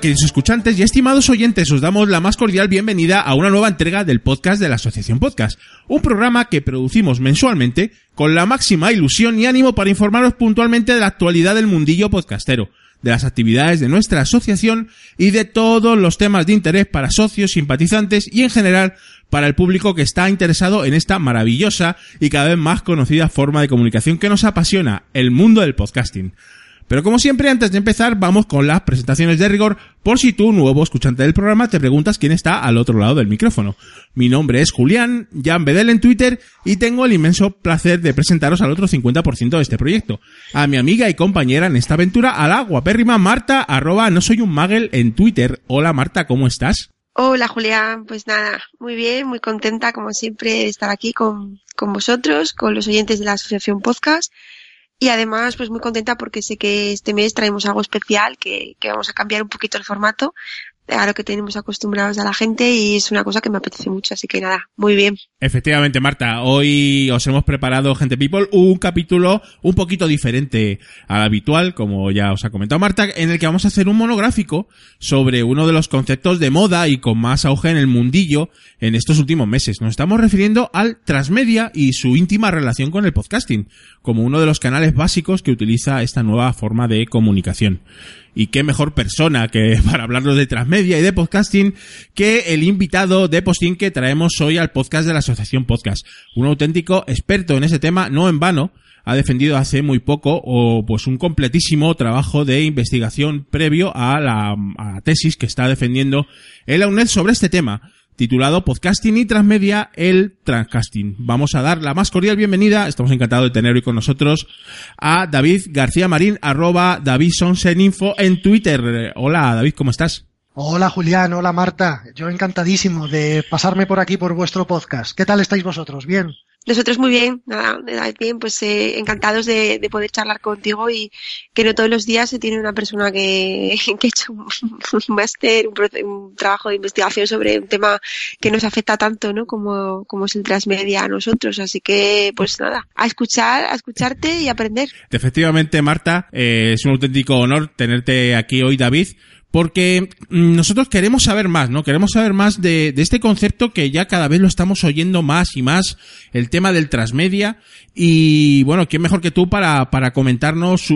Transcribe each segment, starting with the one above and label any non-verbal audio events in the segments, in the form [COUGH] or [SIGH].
queridos escuchantes y estimados oyentes, os damos la más cordial bienvenida a una nueva entrega del podcast de la Asociación Podcast, un programa que producimos mensualmente con la máxima ilusión y ánimo para informaros puntualmente de la actualidad del mundillo podcastero, de las actividades de nuestra asociación y de todos los temas de interés para socios, simpatizantes y en general para el público que está interesado en esta maravillosa y cada vez más conocida forma de comunicación que nos apasiona, el mundo del podcasting. Pero como siempre, antes de empezar, vamos con las presentaciones de rigor, por si tú, nuevo escuchante del programa, te preguntas quién está al otro lado del micrófono. Mi nombre es Julián, Jan Bedel en Twitter, y tengo el inmenso placer de presentaros al otro 50% de este proyecto. A mi amiga y compañera en esta aventura, a la guapérrima Marta, arroba no soy un magel en Twitter. Hola Marta, ¿cómo estás? Hola Julián, pues nada, muy bien, muy contenta como siempre de estar aquí con, con vosotros, con los oyentes de la Asociación Podcast y además, pues muy contenta porque sé que este mes traemos algo especial, que, que vamos a cambiar un poquito el formato a lo que tenemos acostumbrados a la gente y es una cosa que me apetece mucho, así que nada, muy bien. Efectivamente, Marta, hoy os hemos preparado, gente people, un capítulo un poquito diferente al habitual, como ya os ha comentado Marta, en el que vamos a hacer un monográfico sobre uno de los conceptos de moda y con más auge en el mundillo en estos últimos meses. Nos estamos refiriendo al transmedia y su íntima relación con el podcasting, como uno de los canales básicos que utiliza esta nueva forma de comunicación. Y qué mejor persona que [LAUGHS] para hablarnos de transmedia y de podcasting que el invitado de posting que traemos hoy al podcast de la Asociación Podcast. Un auténtico experto en ese tema, no en vano, ha defendido hace muy poco o pues un completísimo trabajo de investigación previo a la, a la tesis que está defendiendo el UNED sobre este tema titulado Podcasting y Transmedia, el Transcasting. Vamos a dar la más cordial bienvenida, estamos encantados de tener hoy con nosotros, a David García Marín, arroba David Sonseninfo en Twitter. Hola David, ¿cómo estás? Hola Julián, hola Marta, yo encantadísimo de pasarme por aquí por vuestro podcast. ¿Qué tal estáis vosotros? ¿Bien? Nosotros muy bien, nada, bien, pues eh, encantados de, de, poder charlar contigo y que no todos los días se tiene una persona que, [LAUGHS] que ha hecho un, un máster, un, un, trabajo de investigación sobre un tema que nos afecta tanto, ¿no? Como, como es el transmedia a nosotros. Así que, pues nada, a escuchar, a escucharte y aprender. Efectivamente, Marta, eh, es un auténtico honor tenerte aquí hoy, David porque nosotros queremos saber más, ¿no? Queremos saber más de, este concepto que ya cada vez lo estamos oyendo más y más, el tema del transmedia. Y bueno, ¿quién mejor que tú para, para comentarnos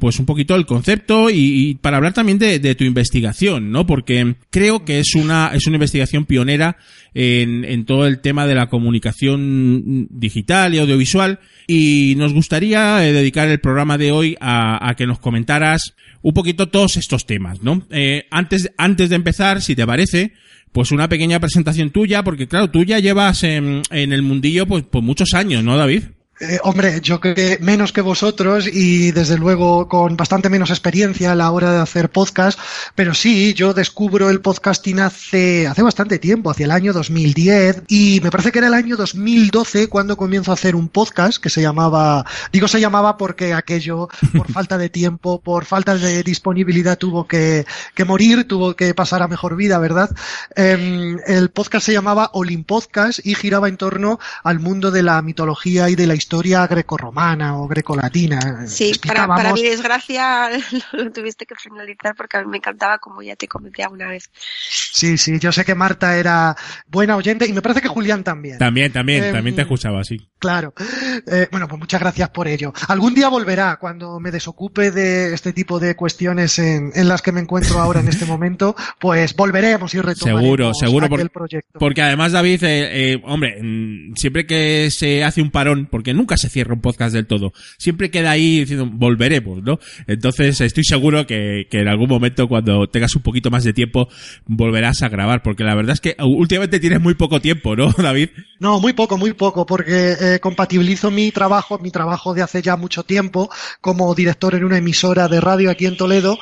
pues un poquito el concepto y, para hablar también de, tu investigación, ¿no? Porque creo que es una, es una investigación pionera en, en todo el tema de la comunicación digital y audiovisual. Y nos gustaría eh, dedicar el programa de hoy a que nos comentaras un poquito todos estos temas, ¿no? Eh, antes, antes de empezar, si te parece, pues una pequeña presentación tuya, porque claro, tú ya llevas en, en el mundillo pues, pues muchos años, ¿no, David? Eh, hombre, yo creo que menos que vosotros y desde luego con bastante menos experiencia a la hora de hacer podcast, pero sí, yo descubro el podcasting hace, hace bastante tiempo, hacia el año 2010 y me parece que era el año 2012 cuando comienzo a hacer un podcast que se llamaba, digo se llamaba porque aquello por [LAUGHS] falta de tiempo, por falta de disponibilidad tuvo que, que morir, tuvo que pasar a mejor vida, ¿verdad? Eh, el podcast se llamaba Olin Podcast y giraba en torno al mundo de la mitología y de la historia historia grecorromana o grecolatina. Sí, para, para, mi desgracia [LAUGHS] lo tuviste que finalizar porque a mí me encantaba como ya te comenté alguna vez. Sí, sí, yo sé que Marta era buena oyente y me parece que Julián también. También, también, eh, también te escuchaba, sí. Claro. Eh, bueno, pues muchas gracias por ello. Algún día volverá cuando me desocupe de este tipo de cuestiones en, en las que me encuentro ahora en este [LAUGHS] momento, pues volveremos y retomaremos seguro, seguro por, proyecto. Porque además, David, eh, eh, hombre, siempre que se hace un parón, porque nunca se cierra un podcast del todo. Siempre queda ahí diciendo, volveremos, ¿no? Entonces estoy seguro que, que en algún momento cuando tengas un poquito más de tiempo volverás a grabar, porque la verdad es que últimamente tienes muy poco tiempo, ¿no, [LAUGHS] David? No, muy poco, muy poco, porque eh, compatibilizo mi trabajo, mi trabajo de hace ya mucho tiempo como director en una emisora de radio aquí en Toledo,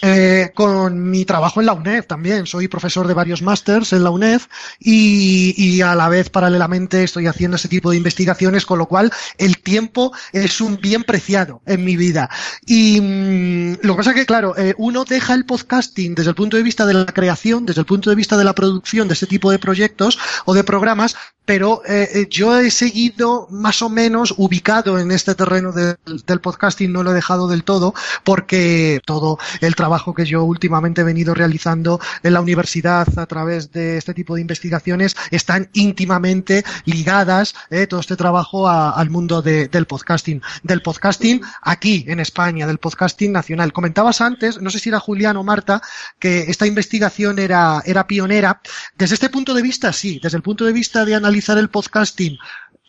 eh, con mi trabajo en la UNED también. Soy profesor de varios másters en la UNED y, y a la vez paralelamente estoy haciendo ese tipo de investigaciones, con lo cual el tiempo es un bien preciado en mi vida. Y mm, lo que pasa es que, claro, eh, uno deja el podcasting desde el punto de vista de la creación, desde el punto de vista de la producción de este tipo de proyectos o de programas, pero eh, eh, yo he seguido más o menos ubicado en este terreno del podcasting, no lo he dejado del todo, porque todo el trabajo que yo últimamente he venido realizando en la universidad a través de este tipo de investigaciones están íntimamente ligadas, eh, todo este trabajo al mundo del podcasting. Del podcasting aquí en España, del podcasting nacional. Comentabas antes, no sé si era Julián o Marta, que esta investigación era, era pionera. Desde este punto de vista, sí, desde el punto de vista de el podcasting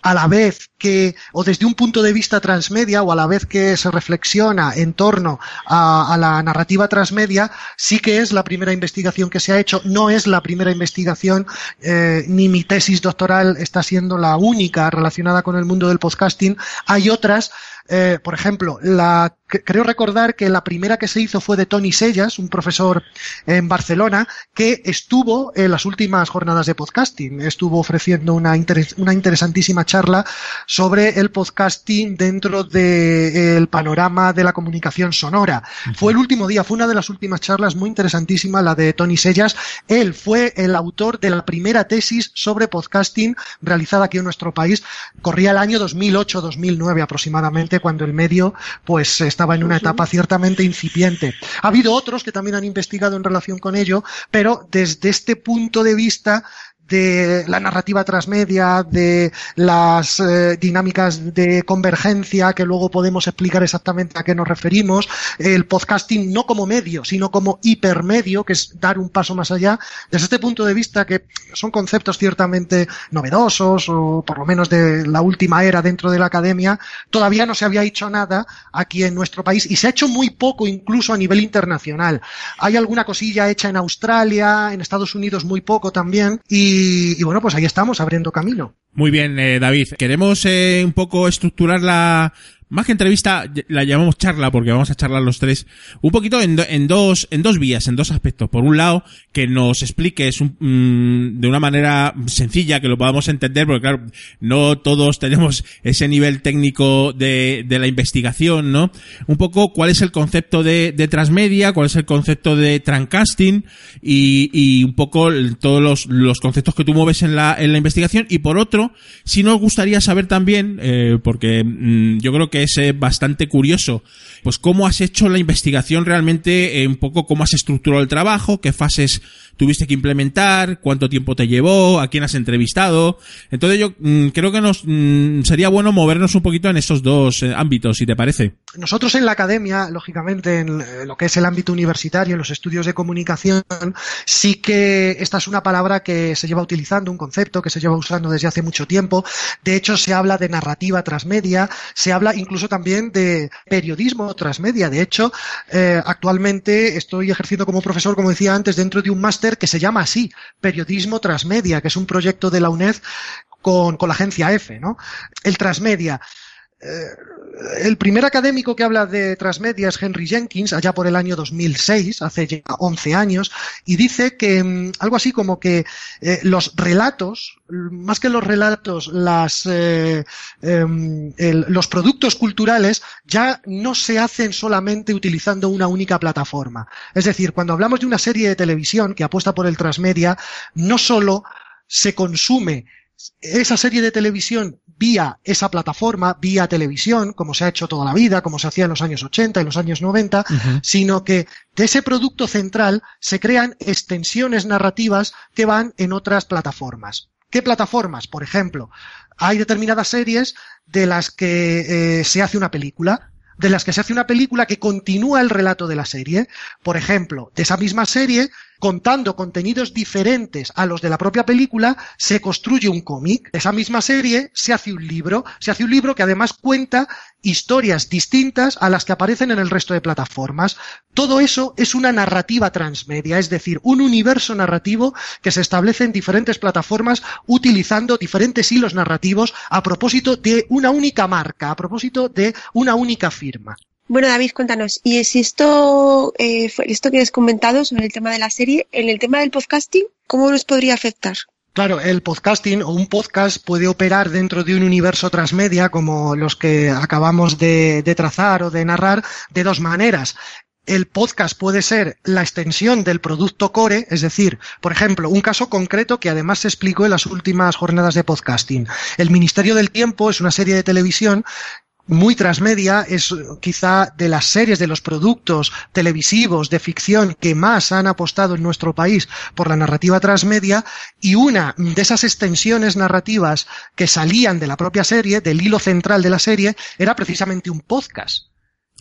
a la vez que, o desde un punto de vista transmedia, o a la vez que se reflexiona en torno a, la narrativa transmedia, sí que es la primera investigación que se ha hecho, no es la primera investigación, eh, ni mi tesis doctoral está siendo la única relacionada con el mundo del podcasting. Hay otras eh, por ejemplo, la, creo recordar que la primera que se hizo fue de Tony Sellas, un profesor en Barcelona, que estuvo en las últimas jornadas de podcasting. Estuvo ofreciendo una, una interesantísima charla sobre el podcasting dentro del panorama de la comunicación sonora. Fue el último día, fue una de las últimas charlas muy interesantísima, la de Tony Sellas. Él fue el autor de la primera tesis sobre podcasting realizada aquí en nuestro país. Corría el año 2008-2009 aproximadamente cuando el medio pues estaba en una etapa ciertamente incipiente. Ha habido otros que también han investigado en relación con ello, pero desde este punto de vista de la narrativa transmedia, de las eh, dinámicas de convergencia, que luego podemos explicar exactamente a qué nos referimos, el podcasting no como medio, sino como hipermedio, que es dar un paso más allá. Desde este punto de vista, que son conceptos ciertamente novedosos, o por lo menos de la última era dentro de la academia, todavía no se había hecho nada aquí en nuestro país y se ha hecho muy poco incluso a nivel internacional. Hay alguna cosilla hecha en Australia, en Estados Unidos muy poco también, y y, bueno, pues ahí estamos, abriendo camino. Muy bien, eh, David. Queremos eh, un poco estructurar la, más que entrevista, la llamamos charla porque vamos a charlar los tres un poquito en, en dos, en dos vías, en dos aspectos. Por un lado, que nos expliques un, mm, de una manera sencilla, que lo podamos entender, porque claro, no todos tenemos ese nivel técnico de, de la investigación, ¿no? Un poco cuál es el concepto de, de transmedia, cuál es el concepto de trancasting y, y un poco todos los, los conceptos que tú mueves en la, en la investigación. Y por otro, si nos gustaría saber también, eh, porque mm, yo creo que es eh, bastante curioso, pues cómo has hecho la investigación realmente, eh, un poco cómo has estructurado el trabajo, qué fases tuviste que implementar, cuánto tiempo te llevó, a quién has entrevistado. Entonces yo mm, creo que nos mm, sería bueno movernos un poquito en esos dos eh, ámbitos, si te parece. Nosotros en la academia, lógicamente, en lo que es el ámbito universitario, en los estudios de comunicación, sí que esta es una palabra que se lleva utilizando, un concepto que se lleva usando desde hace mucho tiempo. De hecho, se habla de narrativa transmedia, se habla incluso también de periodismo transmedia. De hecho, eh, actualmente estoy ejerciendo como profesor, como decía antes, dentro de un máster que se llama así, Periodismo Transmedia, que es un proyecto de la UNED con, con la agencia F, ¿no? El Transmedia. Eh, el primer académico que habla de transmedia es Henry Jenkins, allá por el año 2006, hace ya 11 años, y dice que mm, algo así como que eh, los relatos, más que los relatos, las, eh, em, los productos culturales ya no se hacen solamente utilizando una única plataforma. Es decir, cuando hablamos de una serie de televisión que apuesta por el transmedia, no solo se consume esa serie de televisión vía esa plataforma, vía televisión, como se ha hecho toda la vida, como se hacía en los años 80 y los años 90, sino que de ese producto central se crean extensiones narrativas que van en otras plataformas. ¿Qué plataformas? Por ejemplo, hay determinadas series de las que eh, se hace una película, de las que se hace una película que continúa el relato de la serie. Por ejemplo, de esa misma serie contando contenidos diferentes a los de la propia película, se construye un cómic. Esa misma serie se hace un libro, se hace un libro que además cuenta historias distintas a las que aparecen en el resto de plataformas. Todo eso es una narrativa transmedia, es decir, un universo narrativo que se establece en diferentes plataformas utilizando diferentes hilos narrativos a propósito de una única marca, a propósito de una única firma. Bueno, David, cuéntanos, y si esto, eh, esto que has comentado sobre el tema de la serie, en el tema del podcasting, ¿cómo nos podría afectar? Claro, el podcasting o un podcast puede operar dentro de un universo transmedia como los que acabamos de, de, trazar o de narrar de dos maneras. El podcast puede ser la extensión del producto core, es decir, por ejemplo, un caso concreto que además se explicó en las últimas jornadas de podcasting. El Ministerio del Tiempo es una serie de televisión muy transmedia, es quizá de las series, de los productos televisivos de ficción que más han apostado en nuestro país por la narrativa transmedia y una de esas extensiones narrativas que salían de la propia serie, del hilo central de la serie, era precisamente un podcast.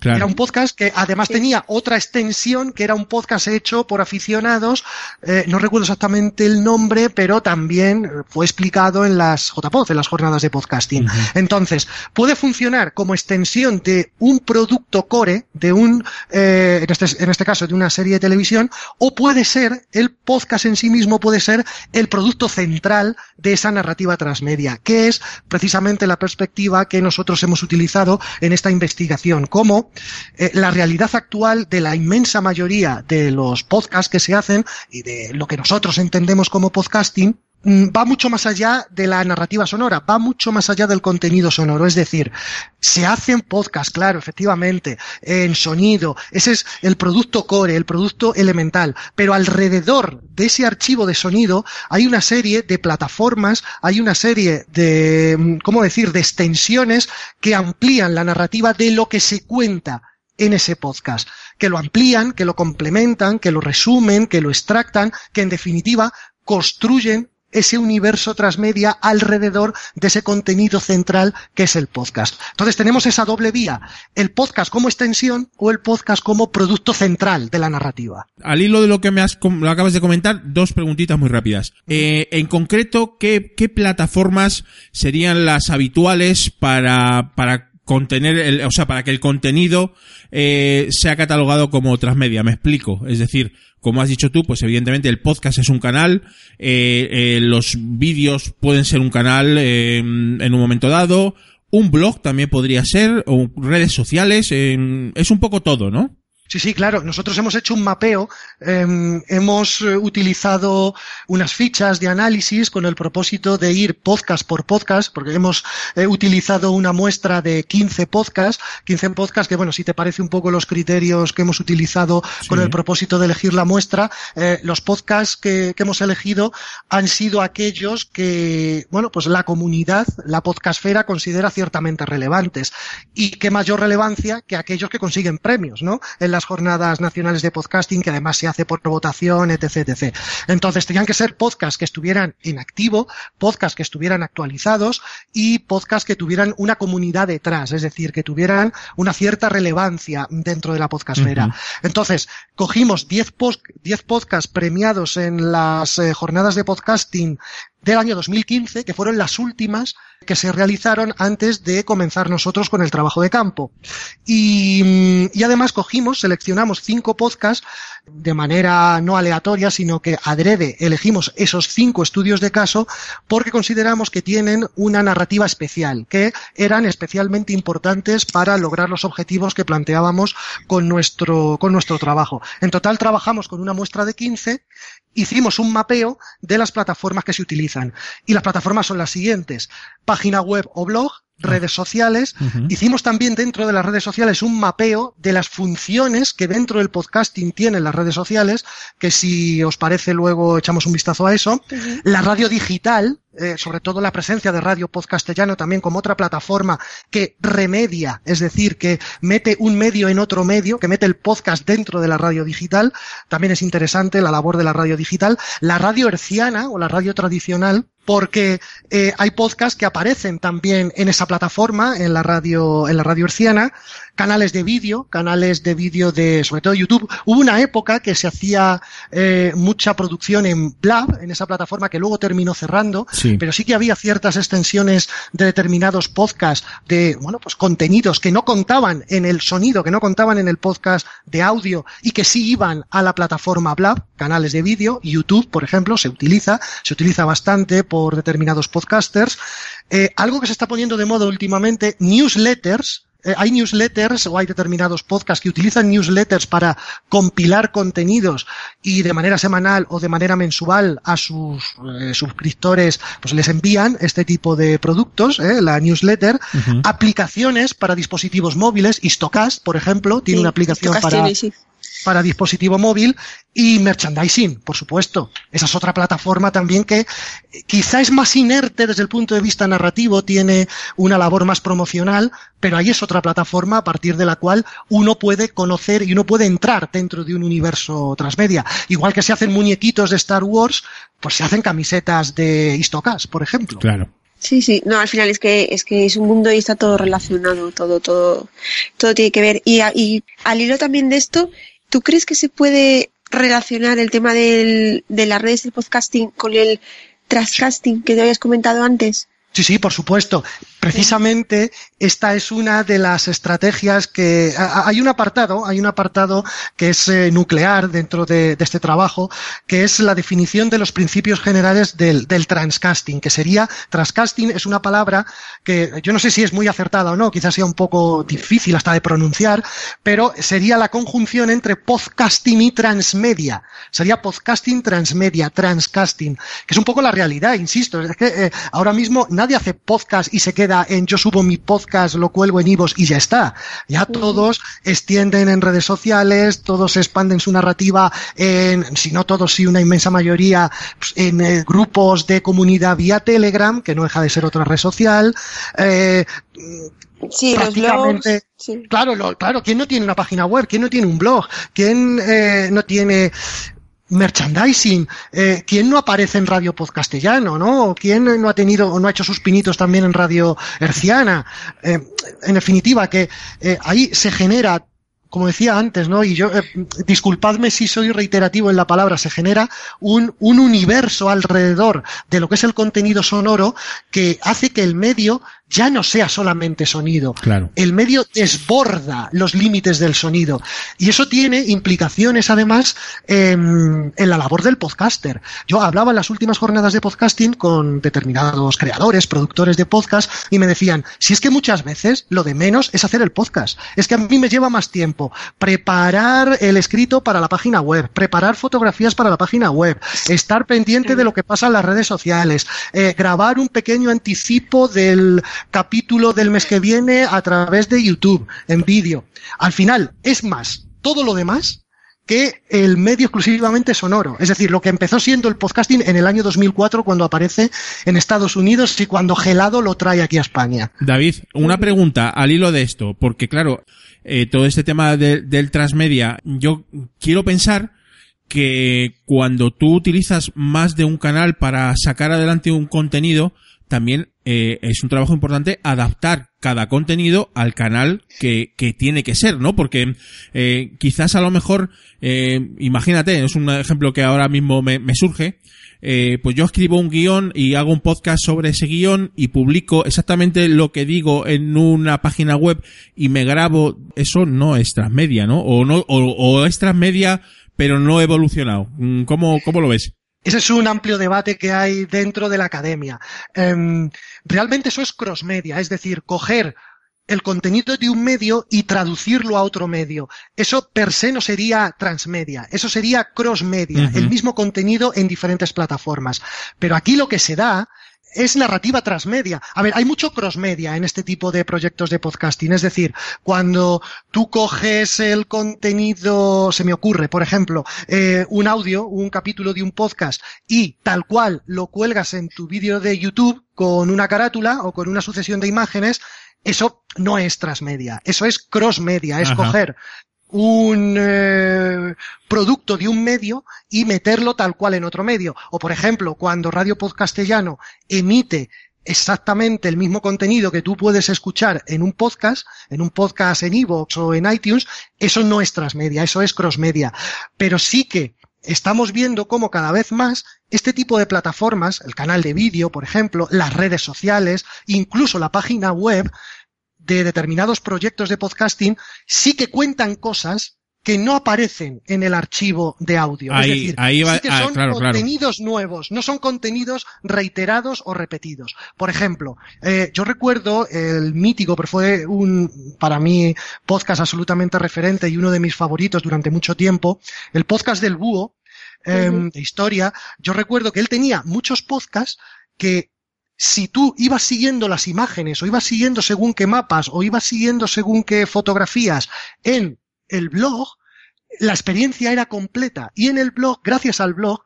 Era un podcast que además tenía otra extensión, que era un podcast hecho por aficionados, eh, no recuerdo exactamente el nombre, pero también fue explicado en las JPod, en las jornadas de podcasting. Entonces, puede funcionar como extensión de un producto core, de un, eh, en, este, en este caso, de una serie de televisión, o puede ser, el podcast en sí mismo puede ser el producto central de esa narrativa transmedia, que es precisamente la perspectiva que nosotros hemos utilizado en esta investigación, como eh, la realidad actual de la inmensa mayoría de los podcasts que se hacen y de lo que nosotros entendemos como podcasting va mucho más allá de la narrativa sonora, va mucho más allá del contenido sonoro. Es decir, se hacen podcasts, claro, efectivamente, en sonido. Ese es el producto core, el producto elemental. Pero alrededor de ese archivo de sonido hay una serie de plataformas, hay una serie de, mm, ¿cómo decir?, de extensiones que amplían la narrativa de lo que se cuenta en ese podcast, que lo amplían, que lo complementan, que lo resumen, que lo extractan, que en definitiva construyen ese universo transmedia alrededor de ese contenido central que es el podcast. Entonces tenemos esa doble vía, el podcast como extensión o el podcast como producto central de la narrativa. Al hilo de lo que me has, lo acabas de comentar, dos preguntitas muy rápidas. Eh, en concreto, ¿qué, ¿qué plataformas serían las habituales para, para contener, el, o sea, para que el contenido eh, sea catalogado como transmedia. Me explico. Es decir, como has dicho tú, pues evidentemente el podcast es un canal, eh, eh, los vídeos pueden ser un canal eh, en un momento dado, un blog también podría ser, o redes sociales, es un poco todo, ¿no? Sí, sí, claro. Nosotros hemos hecho un mapeo, eh, hemos utilizado unas fichas de análisis con el propósito de ir podcast por podcast, porque hemos eh, utilizado una muestra de 15 podcasts, 15 podcasts que, bueno, si te parece un poco los criterios que hemos utilizado sí. con el propósito de elegir la muestra, eh, los podcasts que, que, hemos elegido han sido aquellos que, bueno, pues la comunidad, la podcastfera considera ciertamente relevantes. Y qué mayor relevancia que aquellos que consiguen premios, ¿no? En las jornadas nacionales de podcasting, que además se hace por votación, etc, etc. Entonces, tenían que ser podcasts que estuvieran en activo, podcasts que estuvieran actualizados y podcasts que tuvieran una comunidad detrás, es decir, que tuvieran una cierta relevancia dentro de la podcastfera. Uh -huh. Entonces, cogimos 10 post, podcasts premiados en las eh, jornadas de podcasting del año 2015, que fueron las últimas que se realizaron antes de comenzar nosotros con el trabajo de campo. Y, y, además cogimos, seleccionamos cinco podcasts de manera no aleatoria, sino que adrede elegimos esos cinco estudios de caso porque consideramos que tienen una narrativa especial, que eran especialmente importantes para lograr los objetivos que planteábamos con nuestro, con nuestro trabajo. En total trabajamos con una muestra de 15 hicimos un mapeo de las plataformas que se utilizan. Y las plataformas son las siguientes. Página web o blog, redes sociales. Uh -huh. Hicimos también dentro de las redes sociales un mapeo de las funciones que dentro del podcasting tienen las redes sociales, que si os parece luego echamos un vistazo a eso. Uh -huh. La radio digital, eh, sobre todo la presencia de Radio Podcastellano también como otra plataforma que remedia, es decir, que mete un medio en otro medio, que mete el podcast dentro de la radio digital. También es interesante la labor de la radio digital. La radio herciana o la radio tradicional porque eh, hay podcasts que aparecen también en esa plataforma, en la radio, en la radio herciana, canales de vídeo, canales de vídeo de, sobre todo YouTube. Hubo una época que se hacía eh, mucha producción en Blab, en esa plataforma que luego terminó cerrando, Sí. pero sí que había ciertas extensiones de determinados podcasts, de, bueno, pues contenidos que no contaban en el sonido, que no contaban en el podcast de audio y que sí iban a la plataforma Blab, canales de vídeo, YouTube, por ejemplo, se utiliza, se utiliza bastante por determinados podcasters. Eh, algo que se está poniendo de moda últimamente, newsletters, eh, hay newsletters o hay determinados podcasts que utilizan newsletters para compilar contenidos y de manera semanal o de manera mensual a sus eh, suscriptores pues les envían este tipo de productos, eh, la newsletter, aplicaciones para dispositivos móviles, Istocast, por ejemplo, tiene Sí, una aplicación Istocast para, tiene, sí. Para dispositivo móvil y merchandising, por supuesto. Esa es otra plataforma también que eh, quizá es más inerte desde el punto de vista narrativo, tiene una labor más promocional, pero ahí es otra plataforma a partir de la cual uno puede conocer y uno puede entrar dentro de un universo transmedia. Igual que se hacen muñequitos de Star Wars, pues se hacen camisetas de Istocast, por ejemplo. Claro. Sí, sí, no, al final es que es que es un mundo y está todo relacionado, todo, todo, todo tiene que ver. Y, a- y al hilo también de esto, ¿tú crees que se puede relacionar el tema del, de las redes del podcasting con el trascasting que te habías comentado antes? Sí, sí, por supuesto. Precisamente esta es una de las estrategias que hay un apartado, hay un apartado que es eh, nuclear dentro de, este trabajo, que es la definición de los principios generales del, del transcasting, que sería transcasting es una palabra que yo no sé si es muy acertada o no, quizás sea un poco difícil hasta de pronunciar, pero sería la conjunción entre podcasting y transmedia. Sería podcasting transmedia, transcasting, que es un poco la realidad, insisto, es que eh, ahora mismo nadie hace podcast y se queda en yo subo mi podcast, lo cuelgo en Ivos y ya está. Ya todos extienden en redes sociales, todos expanden su narrativa en, si no todos, sí una inmensa mayoría, pues, en eh, grupos de comunidad vía Telegram, que no deja de ser otra red social. Eh, Sí, los blogs. Sí. Claro, lo- claro, ¿quién no tiene una página web? ¿Quién no tiene un blog? ¿Quién eh, no tiene merchandising? Eh, ¿Quién no aparece en Radio Podcastellano, no? ¿O ¿Quién no ha tenido o no ha hecho sus pinitos también en Radio Herciana? Eh, en definitiva, que eh, ahí se genera como decía antes, ¿no? Y yo, eh, disculpadme si soy reiterativo en la palabra, se genera un, un universo alrededor de lo que es el contenido sonoro que hace que el medio ya no sea solamente sonido. Claro. El medio desborda los límites del sonido. Y eso tiene implicaciones, además, en, en la labor del podcaster. Yo hablaba en las últimas jornadas de podcasting con determinados creadores, productores de podcast, y me decían, si es que muchas veces lo de menos es hacer el podcast. Es que a mí me lleva más tiempo preparar el escrito para la página web, preparar fotografías para la página web, estar pendiente de lo que pasa en las redes sociales, eh, grabar un pequeño anticipo del capítulo del mes que viene a través de YouTube, en vídeo. Al final, es más, todo lo demás que el medio exclusivamente sonoro. Es decir, lo que empezó siendo el podcasting en el año 2004 cuando aparece en Estados Unidos y cuando Gelado lo trae aquí a España. David, una pregunta al hilo de esto, porque claro, eh, todo este tema de- del transmedia, yo quiero pensar que cuando tú utilizas más de un canal para sacar adelante un contenido, también eh, es un trabajo importante adaptar cada contenido al canal que, tiene que ser, ¿no? Porque eh, quizás a lo mejor, eh, imagínate, es un ejemplo que ahora mismo me, surge, pues yo escribo un guion y hago un podcast sobre ese guion y publico exactamente lo que digo en una página web y me grabo, eso no es transmedia, ¿no? O no, o, o es transmedia, pero no evolucionado. Mm, ¿Cómo, cómo lo ves? Ese es un amplio debate que hay dentro de la academia. Em, realmente eso es crossmedia, es decir, coger el contenido de un medio y traducirlo a otro medio. Eso per se no sería transmedia, eso sería crossmedia, Ujú. el mismo contenido en diferentes plataformas. Pero aquí lo que se da es narrativa transmedia. A ver, hay mucho crossmedia en este tipo de proyectos de podcasting. Es decir, cuando tú coges el contenido, se me ocurre, por ejemplo, eh, un audio, un capítulo de un podcast y tal cual lo cuelgas en tu vídeo de YouTube con una carátula o con una sucesión de imágenes, eso no es transmedia, eso es crossmedia, es Ajá. coger un eh, producto de un medio y meterlo tal cual en otro medio. O por ejemplo, cuando Radio Podcastellano emite exactamente el mismo contenido que tú puedes escuchar en un podcast, en un podcast en iVoox o en iTunes, eso no es transmedia, eso es crossmedia. Pero sí que estamos viendo cómo cada vez más este tipo de plataformas, el canal de vídeo, por ejemplo, las redes sociales, incluso la página web de determinados proyectos de podcasting, sí que cuentan cosas que no aparecen en el archivo de audio. Ahí, es decir, ahí va, sí que ah, son claro. contenidos nuevos, no son contenidos reiterados o repetidos. Por ejemplo, eh, yo recuerdo el mítico, pero fue un, para mí, podcast absolutamente referente y uno de mis favoritos durante mucho tiempo, el podcast del búho, eh, Ujú. de historia. Yo recuerdo que él tenía muchos podcasts que si tú ibas siguiendo las imágenes o ibas siguiendo según qué mapas o ibas siguiendo según qué fotografías en el blog, la experiencia era completa. Y en el blog, gracias al blog,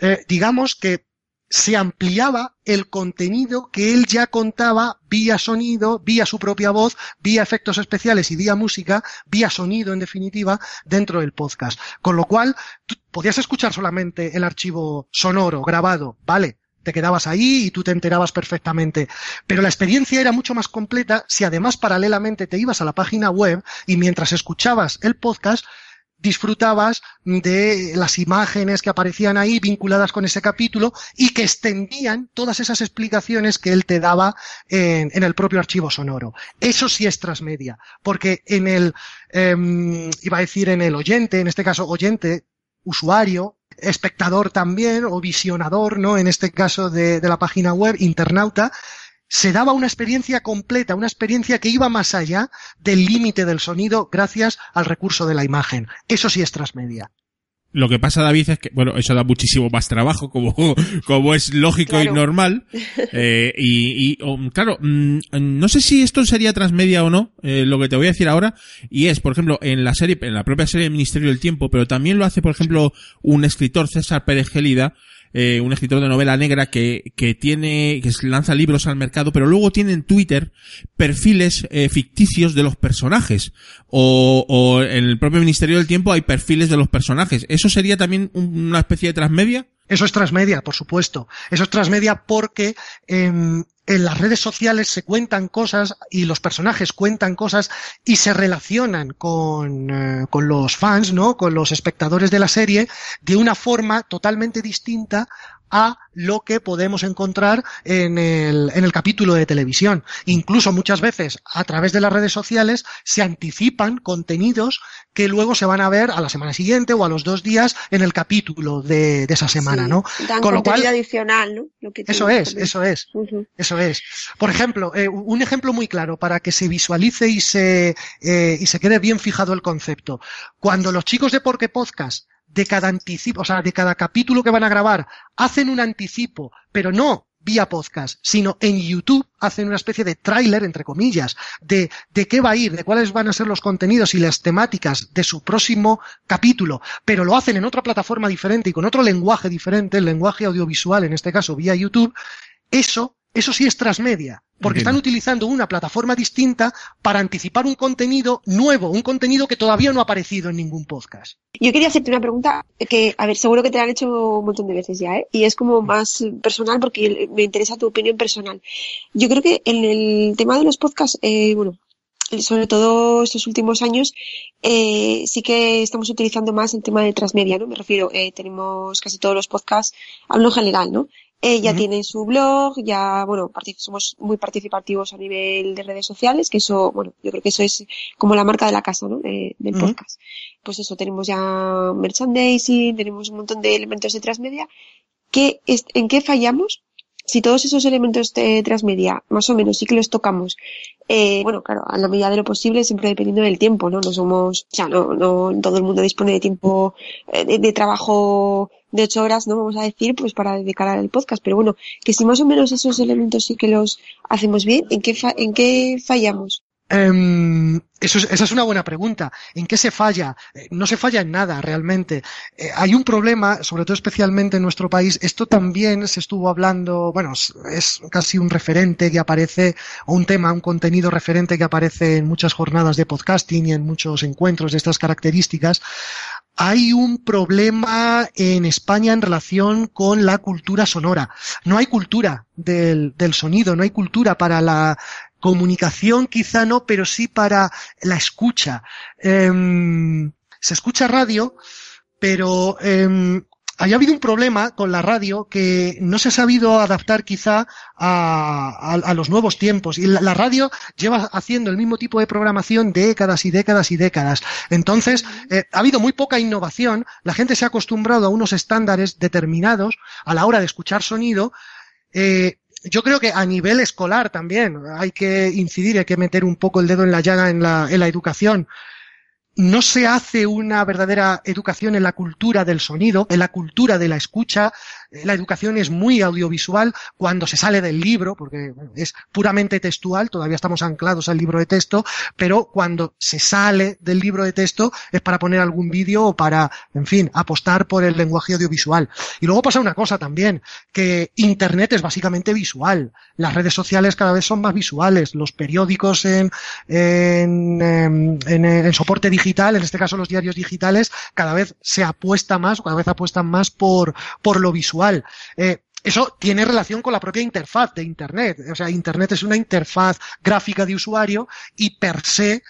eh, digamos que se ampliaba el contenido que él ya contaba vía sonido, vía su propia voz, vía efectos especiales y vía música, vía sonido en definitiva, dentro del podcast. Con lo cual, tú podías escuchar solamente el archivo sonoro, grabado, ¿vale? Te quedabas ahí y tú te enterabas perfectamente. Pero la experiencia era mucho más completa si además paralelamente te ibas a la página web y mientras escuchabas el podcast, disfrutabas de las imágenes que aparecían ahí vinculadas con ese capítulo y que extendían todas esas explicaciones que él te daba en, el propio archivo sonoro. Eso sí es transmedia, porque en el, em, iba a decir en el oyente, en este caso oyente, usuario, espectador también, o visionador, ¿no? En este caso de, de la página web, internauta, se daba una experiencia completa, una experiencia que iba más allá del límite del sonido gracias al recurso de la imagen. Eso sí es transmedia. Lo que pasa, David, es que, bueno, eso da muchísimo más trabajo, como, [LAUGHS] como es lógico y normal. [LAUGHS] Eh, y, y, um, claro, mm, no sé si esto sería transmedia o no, eh, lo que te voy a decir ahora, y es, por ejemplo, en la serie, en la propia serie Ministerio del Tiempo, pero también lo hace, por ejemplo, un escritor, César Pérez Gélida, eh, un escritor de novela negra que, que tiene, que lanza libros al mercado, pero luego tiene en Twitter perfiles eh, ficticios de los personajes. O, o en el propio Ministerio del Tiempo hay perfiles de los personajes. ¿Eso sería también un- una especie de transmedia? Eso es transmedia, por supuesto. Eso es transmedia porque em, en las redes sociales se cuentan cosas y los personajes cuentan cosas y se relacionan con, eh, con los fans, ¿no? Con los espectadores de la serie de una forma totalmente distinta a lo que podemos encontrar en el, en el capítulo de televisión. Incluso muchas veces a través de las redes sociales se anticipan contenidos que luego se van a ver a la semana siguiente o a los dos días en el capítulo de, de esa semana, Sí, ¿no? Dan Con lo contenido cual- adicional, ¿no? Lo que tú Eso es, eso es. Ujú. Es. Por ejemplo, eh, un ejemplo muy claro para que se visualice y se, eh, y se quede bien fijado el concepto. Cuando los chicos de Porque Podcast, de cada anticipo, o sea, de cada capítulo que van a grabar, hacen un anticipo, pero no vía podcast, sino en YouTube hacen una especie de tráiler, entre comillas, de, de qué va a ir, de cuáles van a ser los contenidos y las temáticas de su próximo capítulo, pero lo hacen en otra plataforma diferente y con otro lenguaje diferente, el lenguaje audiovisual, en este caso vía YouTube, eso, eso sí es transmedia, porque Entiendo. están utilizando una plataforma distinta para anticipar un contenido nuevo, un contenido que todavía no ha aparecido en ningún podcast. Yo quería hacerte una pregunta que, a ver, seguro que te la han hecho un montón de veces ya, ¿eh? Y es como más personal porque me interesa tu opinión personal. Yo creo que en el tema de los podcasts, eh, bueno, sobre todo estos últimos años, eh, sí que estamos utilizando más el tema de transmedia, ¿no? Me refiero, eh, tenemos casi todos los podcasts, hablo en general, ¿no? Eh, ya tienen su blog, ya, bueno, somos muy participativos a nivel de redes sociales, que eso, bueno, yo creo que eso es como la marca de la casa, ¿no? De- del Ujú. podcast. Pues eso, tenemos ya merchandising, tenemos un montón de elementos de transmedia. ¿Qué es, ¿En qué fallamos? Si todos esos elementos de transmedia, más o menos, sí que los tocamos, eh, bueno, claro, a la medida de lo posible, siempre dependiendo del tiempo, ¿no? No somos, o sea, no, no todo el mundo dispone de tiempo eh, de, de trabajo de ocho horas, ¿no? Vamos a decir, pues para dedicar al podcast, pero bueno, que si más o menos esos elementos sí que los hacemos bien, ¿en qué, fa- en qué fallamos? Em, eso esa es una buena pregunta. ¿En qué se falla? Eh, no se falla en nada, realmente. Eh, hay un problema, sobre todo especialmente en nuestro país. Esto también se estuvo hablando, bueno, es casi un referente que aparece, o un tema, un contenido referente que aparece en muchas jornadas de podcasting y en muchos encuentros de estas características. Hay un problema en España en relación con la cultura sonora. No hay cultura del, sonido, no hay cultura para la comunicación quizá no, pero sí para la escucha. Em, se escucha radio, pero eh, haya habido un problema con la radio que no se ha sabido adaptar quizá a, a, los nuevos tiempos. Y la, radio lleva haciendo el mismo tipo de programación décadas y décadas y décadas. Entonces, eh, ha habido muy poca innovación. La gente se ha acostumbrado a unos estándares determinados a la hora de escuchar sonido. Eh, yo creo que a nivel escolar también hay que incidir, hay que meter un poco el dedo en la llaga en la, en la educación no se hace una verdadera educación en la cultura del sonido, en la cultura de la escucha. La educación es muy audiovisual cuando se sale del libro, porque es puramente textual, todavía estamos anclados al libro de texto, pero cuando se sale del libro de texto es para poner algún vídeo o para, en fin, apostar por el lenguaje audiovisual. Y luego pasa una cosa también, que Internet es básicamente visual. Las redes sociales cada vez son más visuales. Los periódicos en, en, em, en, soporte digital en este caso los diarios digitales, cada vez se apuesta más, cada vez apuestan más por, por lo visual. Eh, eso tiene relación con la propia interfaz de Internet. O sea, Internet es una interfaz gráfica de usuario y per se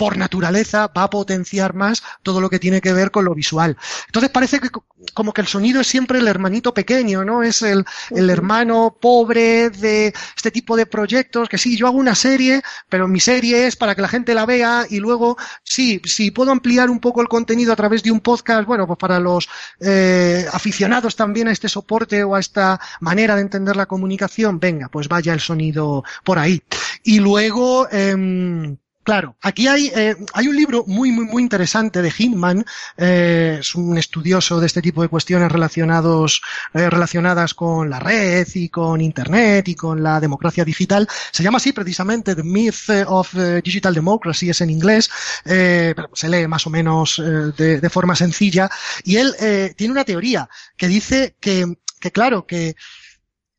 por naturaleza va a potenciar más todo lo que tiene que ver con lo visual. Entonces parece que como que el sonido es siempre el hermanito pequeño, ¿no? Es el, el hermano pobre de este tipo de proyectos, que sí, yo hago una serie, pero mi serie es para que la gente la vea y luego, sí, si puedo ampliar un poco el contenido a través de un podcast, bueno, pues para los eh, aficionados también a este soporte o a esta manera de entender la comunicación, venga, pues vaya el sonido por ahí. Y luego, eh, Claro, aquí hay, eh, hay un libro muy, muy, muy interesante de Hinman, eh, es un estudioso de este tipo de cuestiones relacionados, eh, relacionadas con la red y con Internet y con la democracia digital. Se llama así precisamente The Myth of Digital Democracy, es en inglés, pero se lee más o menos de, de, forma sencilla. Y él tiene una teoría que dice que, que claro, que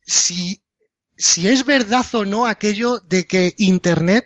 si, si es verdad o no aquello de que Internet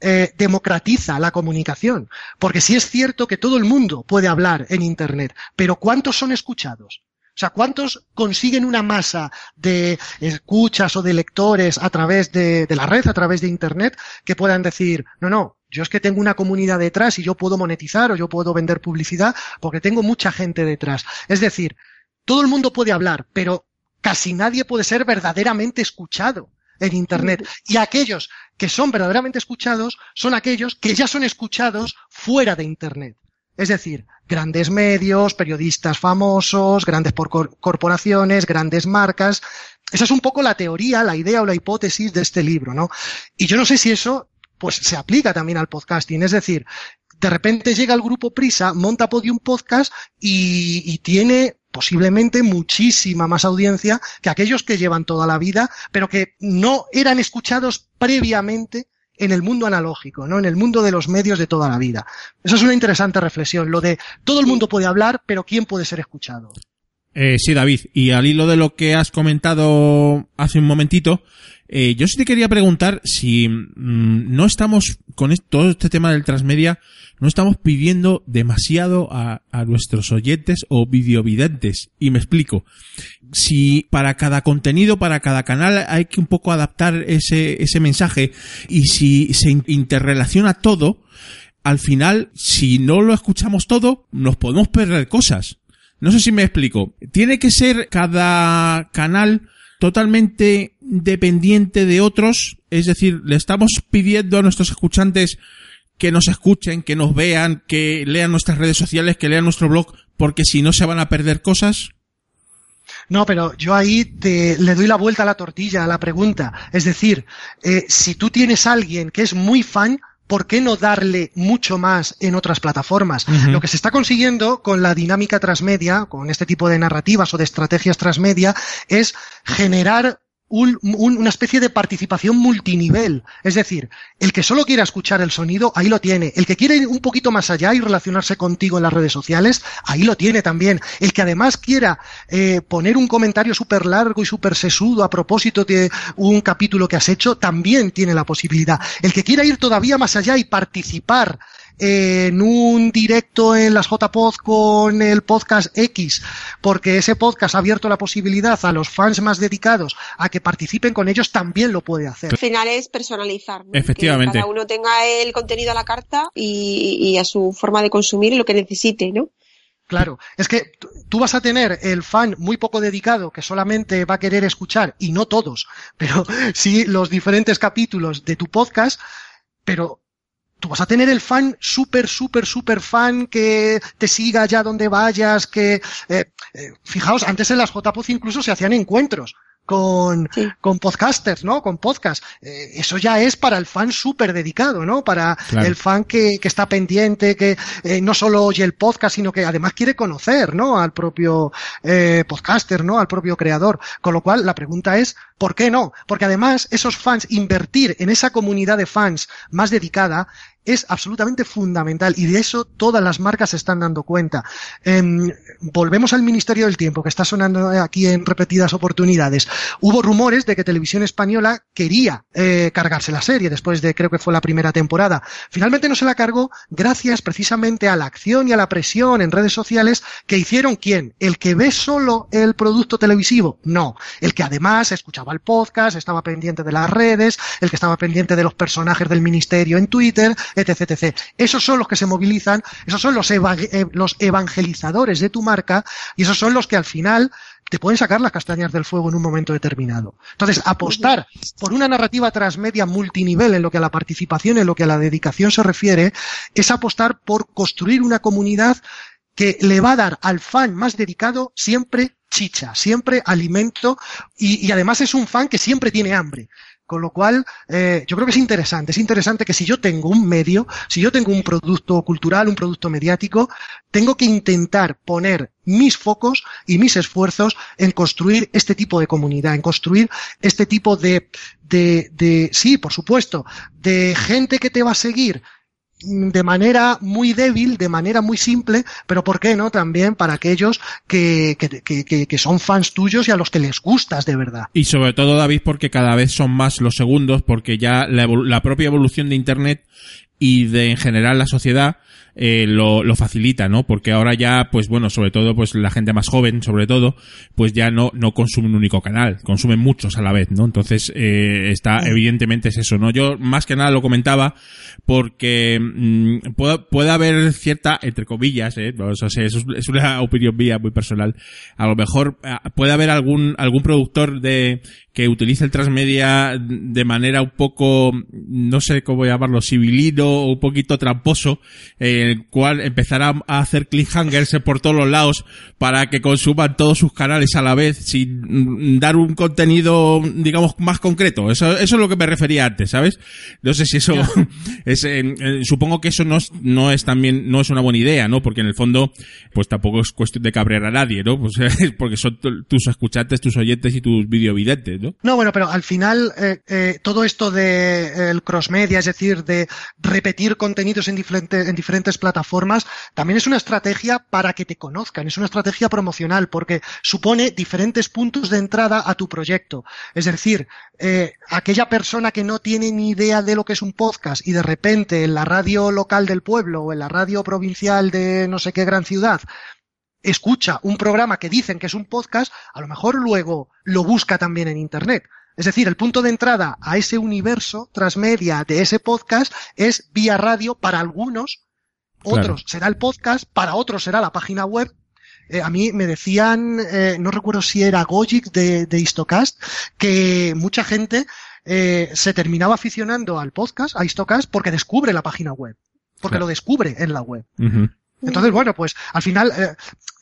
eh, democratiza la comunicación. Porque sí es cierto que todo el mundo puede hablar en Internet, pero ¿cuántos son escuchados? O sea, ¿cuántos consiguen una masa de escuchas o de lectores a través de, de, la red, a través de Internet, que puedan decir, no, no, yo es que tengo una comunidad detrás y yo puedo monetizar o yo puedo vender publicidad porque tengo mucha gente detrás. Es decir, todo el mundo puede hablar, pero casi nadie puede ser verdaderamente escuchado en Internet. Y aquellos que son verdaderamente escuchados son aquellos que ya son escuchados fuera de Internet. Es decir, grandes medios, periodistas famosos, grandes corporaciones, grandes marcas. Esa es un poco la teoría, la idea o la hipótesis de este libro, ¿no? Y yo no sé si eso, pues, se aplica también al podcasting. Es decir, de repente llega el grupo Prisa, monta Podium Podcast y, y tiene posiblemente muchísima más audiencia que aquellos que llevan toda la vida, pero que no eran escuchados previamente en el mundo analógico, ¿no? En el mundo de los medios de toda la vida. Eso es una interesante reflexión, lo de todo el mundo puede hablar, pero ¿quién puede ser escuchado? Eh, sí, David, y al hilo de lo que has comentado hace un momentito, eh, yo sí te quería preguntar si mmm, no estamos con todo este tema del transmedia, no estamos pidiendo demasiado a nuestros oyentes o videovidentes. Y me explico. Si para cada contenido, para cada canal hay que un poco adaptar ese, ese mensaje y si se interrelaciona todo, al final, si no lo escuchamos todo, nos podemos perder cosas. No sé si me explico. Tiene que ser cada canal totalmente dependiente de otros, es decir, le estamos pidiendo a nuestros escuchantes que nos escuchen, que nos vean, que lean nuestras redes sociales, que lean nuestro blog, porque si no se van a perder cosas? No, pero yo ahí te, le doy la vuelta a la tortilla, a la pregunta. Es decir, eh, si tú tienes a alguien que es muy fan, ¿por qué no darle mucho más en otras plataformas? Uh -huh. Lo que se está consiguiendo con la dinámica transmedia, con este tipo de narrativas o de estrategias transmedia, es generar un- un- una especie de participación multinivel. Es decir, el que solo quiera escuchar el sonido, ahí lo tiene. El que quiere ir un poquito más allá y relacionarse contigo en las redes sociales, ahí lo tiene también. El que además quiera eh, poner un comentario súper largo y súper sesudo a propósito de un capítulo que has hecho, también tiene la posibilidad. El que quiera ir todavía más allá y participar en un directo en las JPod con el podcast X, porque ese podcast ha abierto la posibilidad a los fans más dedicados a que participen con ellos, también lo puede hacer. Al final es personalizar. ¿no? Efectivamente. Que cada uno tenga el contenido a la carta y, y a su forma de consumir lo que necesite, ¿no? Claro, es que tú- tú vas a tener el fan muy poco dedicado que solamente va a querer escuchar, y no todos, [LAUGHS] pero sí los diferentes capítulos de tu podcast, pero tú vas a tener el fan súper, súper, súper fan que te siga allá donde vayas, que, eh, eh, fijaos, antes en las JPOZ incluso se hacían encuentros con, Sí. con podcasters, ¿no? Con podcast. Eh, eso ya es para el fan súper dedicado, ¿no? Para Claro. el fan que, que está pendiente, que eh, no solo oye el podcast, sino que además quiere conocer, ¿no? Al propio eh, podcaster, ¿no? Al propio creador. Con lo cual, la pregunta es, ¿por qué no? Porque además, esos fans, invertir en esa comunidad de fans más dedicada, es absolutamente fundamental y de eso todas las marcas se están dando cuenta. Em, volvemos al Ministerio del Tiempo, que está sonando aquí en repetidas oportunidades. Hubo rumores de que Televisión Española quería eh, cargarse la serie después de, creo que fue la primera temporada. Finalmente no se la cargó gracias precisamente a la acción y a la presión en redes sociales que hicieron quién? ¿El que ve solo el producto televisivo? No. El que además escuchaba el podcast, estaba pendiente de las redes, el que estaba pendiente de los personajes del ministerio en Twitter, etc, etc. Esos son los que se movilizan, esos son los, eh, los evangelizadores de tu marca y esos son los que al final te pueden sacar las castañas del fuego en un momento determinado. Entonces, apostar por una narrativa transmedia multinivel en lo que a la participación, en lo que a la dedicación se refiere, es apostar por construir una comunidad que le va a dar al fan más dedicado siempre chicha, siempre alimento y, y además es un fan que siempre tiene hambre. Con lo cual, eh, yo creo que es interesante. Es interesante que si yo tengo un medio, si yo tengo un producto cultural, un producto mediático, tengo que intentar poner mis focos y mis esfuerzos en construir este tipo de comunidad, en construir este tipo de, de, de, sí, por supuesto, de gente que te va a seguir de manera muy débil, de manera muy simple, pero ¿por qué no? También para aquellos que, que, que, que- son fans tuyos y a los que les gustas de verdad. Y sobre todo, David, porque cada vez son más los segundos, porque ya la, la propia evolución de Internet y de en general la sociedad eh, lo, lo facilita, ¿no? Porque ahora ya, pues bueno, sobre todo, pues la gente más joven, sobre todo, pues ya no, no consume un único canal, consumen muchos a la vez, ¿no? Entonces, eh, está, evidentemente es eso, ¿no? Yo más que nada lo comentaba porque mm, puede, puede haber cierta, entre comillas, ¿eh? No, eso sí, eso es, es una opinión mía muy personal. A lo mejor ah, puede haber algún, algún productor de, que utilice el transmedia de manera un poco, no sé cómo llamarlo, civilino o un poquito tramposo, eh, el cual empezará a hacer cliffhangers por todos los lados para que consuman todos sus canales a la vez sin dar un contenido, digamos, más concreto. Eso, eso es lo que me refería antes, ¿sabes? No sé si eso [LAUGHS] es, eh, eh, supongo que eso no es, no es también, no es una buena idea, ¿no? Porque en el fondo, pues tampoco es cuestión de cabrear a nadie, ¿no? [LAUGHS] Pues porque son tu- tus escuchantes, tus oyentes y tus videovidentes, ¿no? No, bueno, pero al final eh, eh, todo esto de eh, crossmedia, es decir, de repetir contenidos en diferentes, en diferentes plataformas, también es una estrategia para que te conozcan, es una estrategia promocional porque supone diferentes puntos de entrada a tu proyecto. Es decir, eh, aquella persona que no tiene ni idea de lo que es un podcast y de repente en la radio local del pueblo o en la radio provincial de no sé qué gran ciudad escucha un programa que dicen que es un podcast, a lo mejor luego lo busca también en Internet. Es decir, el punto de entrada a ese universo transmedia de ese podcast es vía radio para algunos, Claro. otros será el podcast, para otros será la página web. Eh, a mí me decían, eh, no recuerdo si era Gogic de, de Histocast, que mucha gente eh, se terminaba aficionando al podcast, a Histocast, porque descubre la página web, porque Claro. lo descubre en la web. Entonces, bueno, pues al final, eh,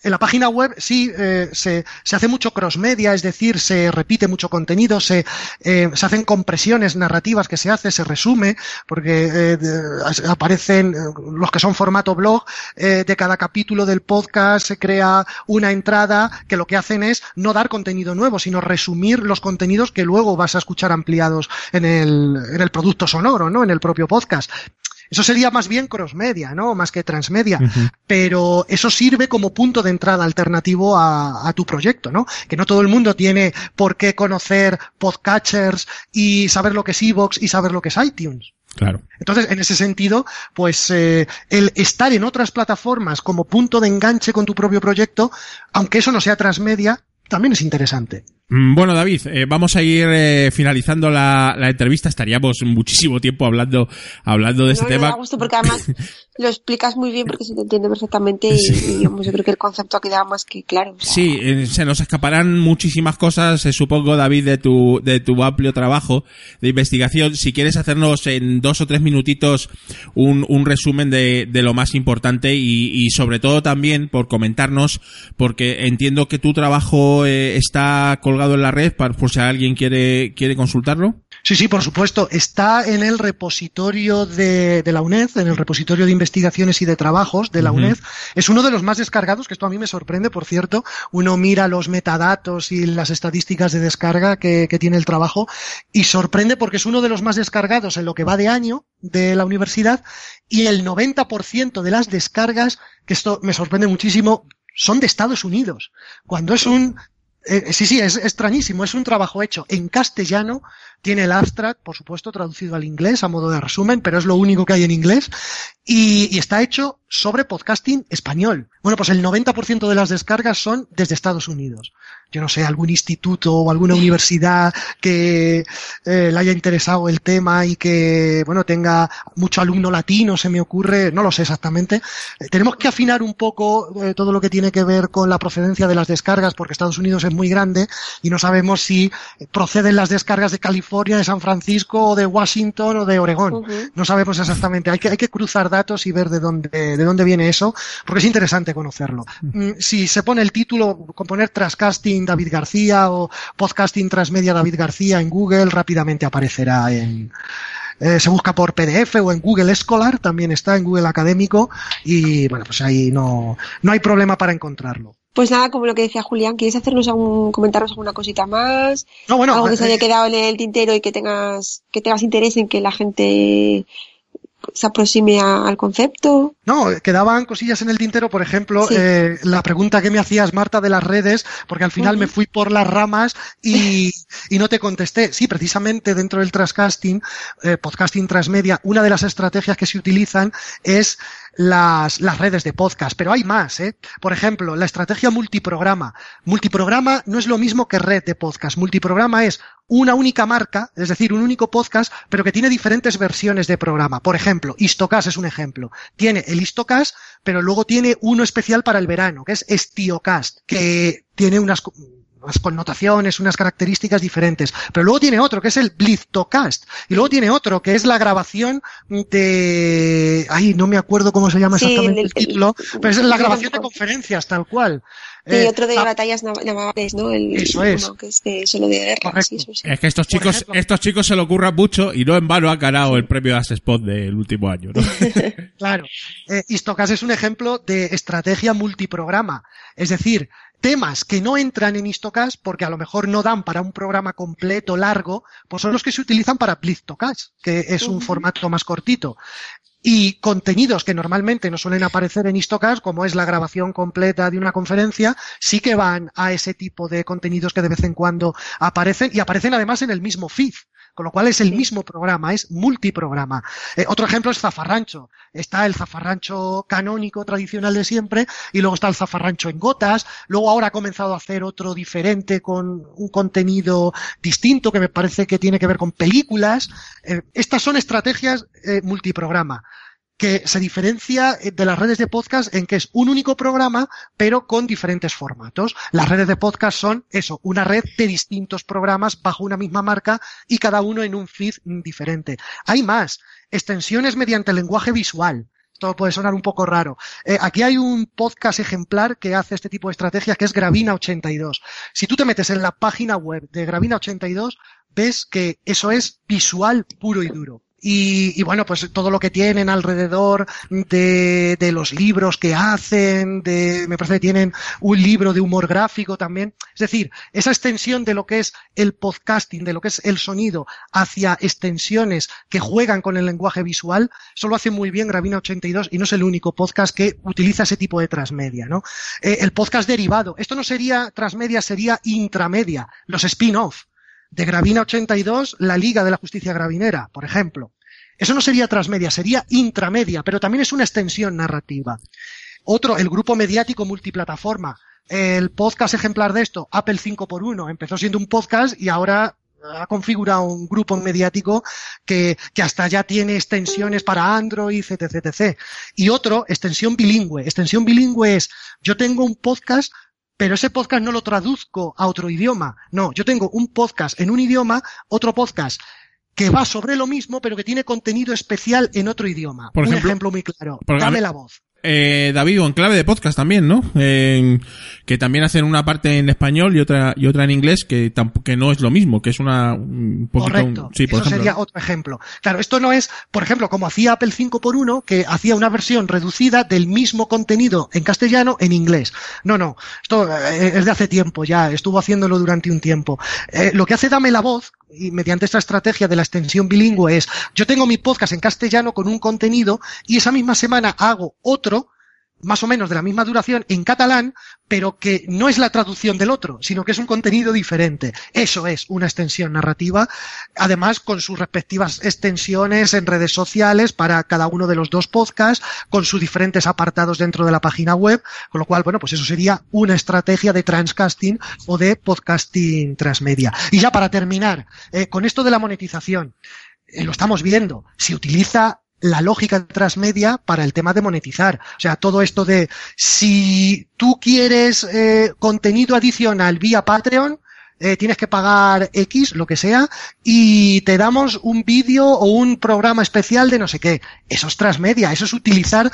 En la página web sí eh, se, se, hace mucho cross-media, es decir, se repite mucho contenido, se, eh, se hacen compresiones narrativas que se hace, se resume, porque eh, aparecen los que son formato blog, de cada capítulo del podcast se crea una entrada que lo que hacen es no dar contenido nuevo, sino resumir los contenidos que luego vas a escuchar ampliados en el, en el producto sonoro, ¿no? En el propio podcast. Eso sería más bien cross-media, ¿no? Más que transmedia. Pero eso sirve como punto de entrada alternativo a, a, tu proyecto, ¿no? Que no todo el mundo tiene por qué conocer podcatchers y saber lo que es Evox y saber lo que es iTunes. Claro. Entonces, en ese sentido, pues eh, el estar en otras plataformas como punto de enganche con tu propio proyecto, aunque eso no sea transmedia, también es interesante. Mm, bueno, David, eh, vamos a ir eh, finalizando la, la, entrevista. Estaríamos muchísimo tiempo hablando, hablando de este no, tema. Me da gusto porque además [LAUGHS] lo explicas muy bien porque se te entiende perfectamente y, sí. y yo creo que el concepto ha quedado más que claro. O sea, sí, eh, se nos escaparán muchísimas cosas, eh, supongo, David, de tu, de tu amplio trabajo de investigación. Si quieres hacernos en dos o tres minutitos un, un resumen de, de lo más importante y, y sobre todo también por comentarnos, porque entiendo que tu trabajo eh, está colgado en la red para, por si alguien quiere, quiere consultarlo? Sí, sí, por supuesto. Está en el repositorio de, de, la UNED, en el repositorio de investigaciones y de trabajos de la uh -huh. UNED. Es uno de los más descargados, que esto a mí me sorprende, por cierto. Uno mira los metadatos y las estadísticas de descarga que, que tiene el trabajo y sorprende porque es uno de los más descargados en lo que va de año de la universidad y el 90% de las descargas, que esto me sorprende muchísimo, son de Estados Unidos. Cuando es un eh, sí, sí, es extrañísimo. Es un trabajo hecho en castellano. Tiene el abstract, por supuesto, traducido al inglés a modo de resumen, pero es lo único que hay en inglés. Y, y está hecho sobre podcasting español. Bueno, pues el 90% de las descargas son desde Estados Unidos. Yo no sé, algún instituto o alguna universidad que eh, le haya interesado el tema y que, bueno, tenga mucho alumno latino, se me ocurre, no lo sé exactamente. Eh, tenemos que afinar un poco eh, todo lo que tiene que ver con la procedencia de las descargas, porque Estados Unidos es muy grande y no sabemos si proceden las descargas de California, de San Francisco, o de Washington o de Oregón. Uh -huh. No sabemos exactamente. Hay que, hay que cruzar datos y ver de dónde, de dónde viene eso, porque es interesante conocerlo. Uh -huh. Si se pone el título, con poner Trascasting David García o Podcasting Transmedia David García en Google, rápidamente aparecerá en, eh, se busca por PDF o en Google Scholar, también está en Google Académico y bueno, pues ahí no, no hay problema para encontrarlo. Pues nada, como lo que decía Julián, ¿quieres hacernos algún, comentarnos alguna cosita más? No, bueno, algo que se haya quedado en el tintero y que tengas, que tengas interés en que la gente se aproxime a, al concepto. No, quedaban cosillas en el tintero, por ejemplo, sí. eh, la pregunta que me hacías, Marta, de las redes, porque al final uh -huh. me fui por las ramas y, [LAUGHS] y, no te contesté. Sí, precisamente dentro del trascasting, eh, podcasting transmedia, una de las estrategias que se utilizan es las, las redes de podcast, pero hay más, ¿eh? Por ejemplo, la estrategia multiprograma. Multiprograma no es lo mismo que red de podcast. Multiprograma es una única marca, es decir, un único podcast, pero que tiene diferentes versiones de programa. Por ejemplo, Istocast es un ejemplo. Tiene el Istocast, pero luego tiene uno especial para el verano, que es Estiocast, que tiene unas unas connotaciones, unas características diferentes. Pero luego tiene otro, que es el Blitztocast. Y luego tiene otro, que es la grabación de... Ay, no me acuerdo cómo se llama exactamente sí, el, el, título, el, pero es la grabación de conferencias, tal cual. Y eh, otro de ah, batallas navales, ¿no? El, eso es. Que es de, solo de guerra. Sí, eso sí. Es que estos chicos, estos chicos se lo ocurran mucho y no en vano han ganado el premio As Spot del último año, ¿no? [LAUGHS] claro. Eh, Istocast es un ejemplo de estrategia multiprograma. Es decir, temas que no entran en Istocast porque a lo mejor no dan para un programa completo largo, pues son los que se utilizan para Blitztocast, que es un uh -huh. formato más cortito. Y contenidos que normalmente no suelen aparecer en Istocast, como es la grabación completa de una conferencia, sí que van a ese tipo de contenidos que de vez en cuando aparecen y aparecen además en el mismo feed con lo cual es el mismo programa, es multiprograma. Eh, otro ejemplo es Zafarrancho. Está el Zafarrancho canónico tradicional de siempre y luego está el Zafarrancho en gotas. Luego ahora ha comenzado a hacer otro diferente con un contenido distinto que me parece que tiene que ver con películas. Eh, estas son estrategias eh, multiprograma que se diferencia de las redes de podcast en que es un único programa, pero con diferentes formatos. Las redes de podcast son eso, una red de distintos programas bajo una misma marca y cada uno en un feed diferente. Hay más, extensiones mediante lenguaje visual. Esto puede sonar un poco raro. Eh, aquí hay un podcast ejemplar que hace este tipo de estrategias que es Gravina82. Si tú te metes en la página web de Gravina82, ves que eso es visual puro y duro. Y, y, bueno, pues todo lo que tienen alrededor de, de, los libros que hacen, de, me parece que tienen un libro de humor gráfico también. Es decir, esa extensión de lo que es el podcasting, de lo que es el sonido, hacia extensiones que juegan con el lenguaje visual, eso lo hace muy bien Gravina 82 y no es el único podcast que utiliza ese tipo de transmedia, ¿no? Eh, el podcast derivado. Esto no sería transmedia, sería intramedia, los spin-off de Gravina 82, la Liga de la Justicia Gravinera, por ejemplo. Eso no sería transmedia, sería intramedia, pero también es una extensión narrativa. Otro, el grupo mediático multiplataforma. El podcast ejemplar de esto, Apple 5x1, empezó siendo un podcast y ahora ha configurado un grupo mediático que, que hasta ya tiene extensiones para Android, etc, etc. Y otro, extensión bilingüe. Extensión bilingüe es, yo tengo un podcast pero ese podcast no lo traduzco a otro idioma. No, yo tengo un podcast en un idioma, otro podcast que va sobre lo mismo, pero que tiene contenido especial en otro idioma. Por un ejemplo, ejemplo muy claro. Dame la voz. Eh, David, o en clave de podcast también, ¿no? Que también hacen una parte en español y otra y otra en inglés, que tampoco que no es lo mismo, que es una un poquito, Correcto. sí, por Eso ejemplo. sería otro ejemplo. Claro, esto no es, por ejemplo, como hacía Apple 5x1, que hacía una versión reducida del mismo contenido en castellano en inglés. No, no. Esto eh, es de hace tiempo ya. Estuvo haciéndolo durante un tiempo. Eh, lo que hace Dame la Voz, y mediante esta estrategia de la extensión bilingüe, es yo tengo mi podcast en castellano con un contenido y esa misma semana hago otro más o menos de la misma duración en catalán, pero que no es la traducción del otro, sino que es un contenido diferente. Eso es una extensión narrativa, además con sus respectivas extensiones en redes sociales para cada uno de los dos podcasts, con sus diferentes apartados dentro de la página web, con lo cual, bueno, pues eso sería una estrategia de transcasting o de podcasting transmedia. Y ya para terminar, eh, con esto de la monetización, eh, lo estamos viendo, se utiliza la lógica transmedia para el tema de monetizar. O sea, todo esto de si tú quieres eh, contenido adicional vía Patreon, eh, tienes que pagar X, lo que sea, y te damos un vídeo o un programa especial de no sé qué. Eso es transmedia, eso es utilizar